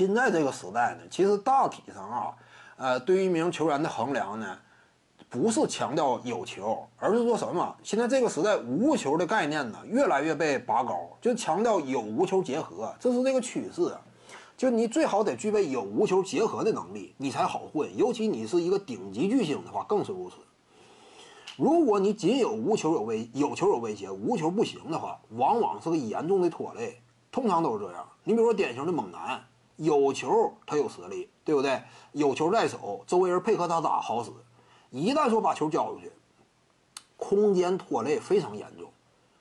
现在这个时代呢，其实大体上啊，呃，对于一名球员的衡量呢，不是强调有球，而是说什么？现在这个时代无球的概念呢，越来越被拔高，就强调有无球结合，这是这个趋势。就你最好得具备有无球结合的能力，你才好混。尤其你是一个顶级巨星的话，更是如此。如果你仅有无球有威，有球有威胁，无球不行的话，往往是个严重的拖累。通常都是这样。你比如说典型的猛男，有球他有实力，对不对？有球在手，周围人配合他打好使。一旦说把球交出去，空间拖累非常严重，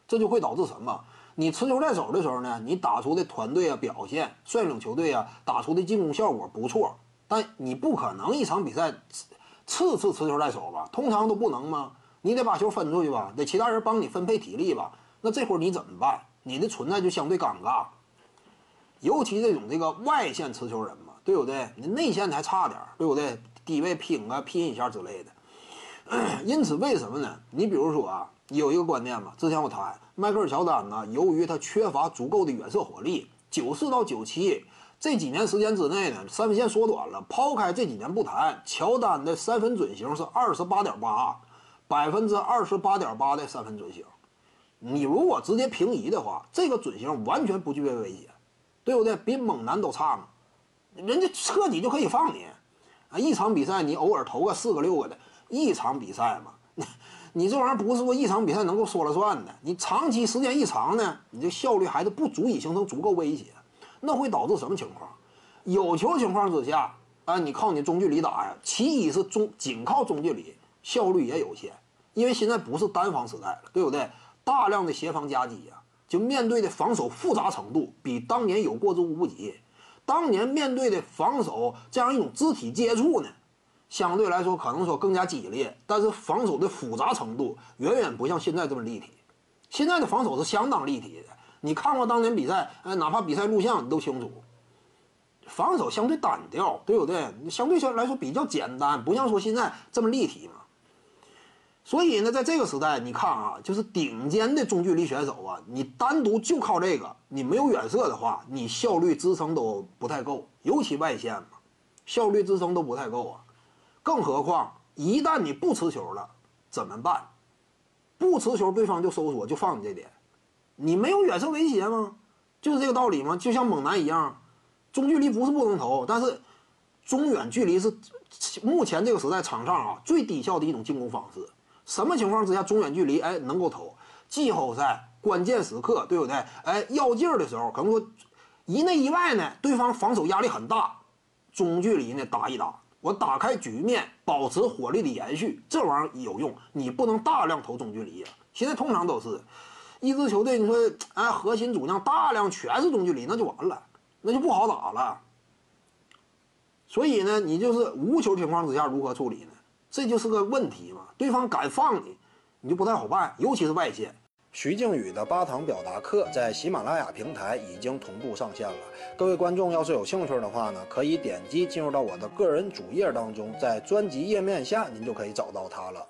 这就会导致什么？你持球在手的时候呢，你打出的团队啊表现，率领球队啊打出的进攻效果不错，但你不可能一场比赛次次持球在手吧？通常都不能吗？你得把球分出去吧，得其他人帮你分配体力吧？那这会儿你怎么办？你的存在就相对尴尬。尤其这种这个外线持球人嘛，对不对？你内线还差点，对不对？低位拼啊拼一下之类的。因此，为什么呢？你比如说啊，有一个观念嘛，之前我谈。迈克尔·乔丹呢？由于他缺乏足够的远射火力，九四到九七这几年时间之内呢，三分线缩短了。抛开这几年不谈，乔丹的三分准星是二十八点八，百分之二十八点八的三分准星。你如果直接平移的话，这个准星完全不具备威胁，对不对？比猛男都差嘛。人家彻底就可以放你啊！一场比赛你偶尔投个四个六个的，一场比赛嘛。你这玩意儿不是说一场比赛能够说了算的，你长期时间一长呢，你这效率还是不足以形成足够威胁，那会导致什么情况？有球情况之下，啊，你靠你中距离打呀，其一是中仅靠中距离效率也有限，因为现在不是单防时代了，对不对？大量的协防夹击呀，就面对的防守复杂程度比当年有过之无不及。当年面对的防守这样一种肢体接触呢？相对来说，可能说更加激烈，但是防守的复杂程度远远不像现在这么立体。现在的防守是相当立体的，你看过当年比赛，哎，哪怕比赛录像你都清楚。防守相对单调，对不对？相对来说比较简单，不像说现在这么立体嘛。所以呢，在这个时代，你看啊，就是顶尖的中距离选手啊，你单独就靠这个，你没有远射的话，你效率支撑都不太够，尤其外线嘛，效率支撑都不太够啊。更何况，一旦你不持球了，怎么办？不持球，对方就收缩，就放你这点，你没有远射威胁吗？就是这个道理吗？就像猛男一样，中距离不是不能投，但是中远距离是目前这个时代场上啊最低效的一种进攻方式。什么情况之下中远距离哎能够投？季后赛关键时刻，对不对？哎，要劲儿的时候，可能说一内一外呢，对方防守压力很大，中距离呢打一打。我打开局面，保持火力的延续，这玩意儿有用。你不能大量投中距离呀。现在通常都是，一支球队，你说，哎，核心主将大量全是中距离，那就完了，那就不好打了。所以呢，你就是无球情况之下如何处理呢？这就是个问题嘛。对方敢放你，你就不太好办，尤其是外线。徐静宇的八堂表达课在喜马拉雅平台已经同步上线了。各位观众要是有兴趣的话呢，可以点击进入到我的个人主页当中，在专辑页面下您就可以找到它了。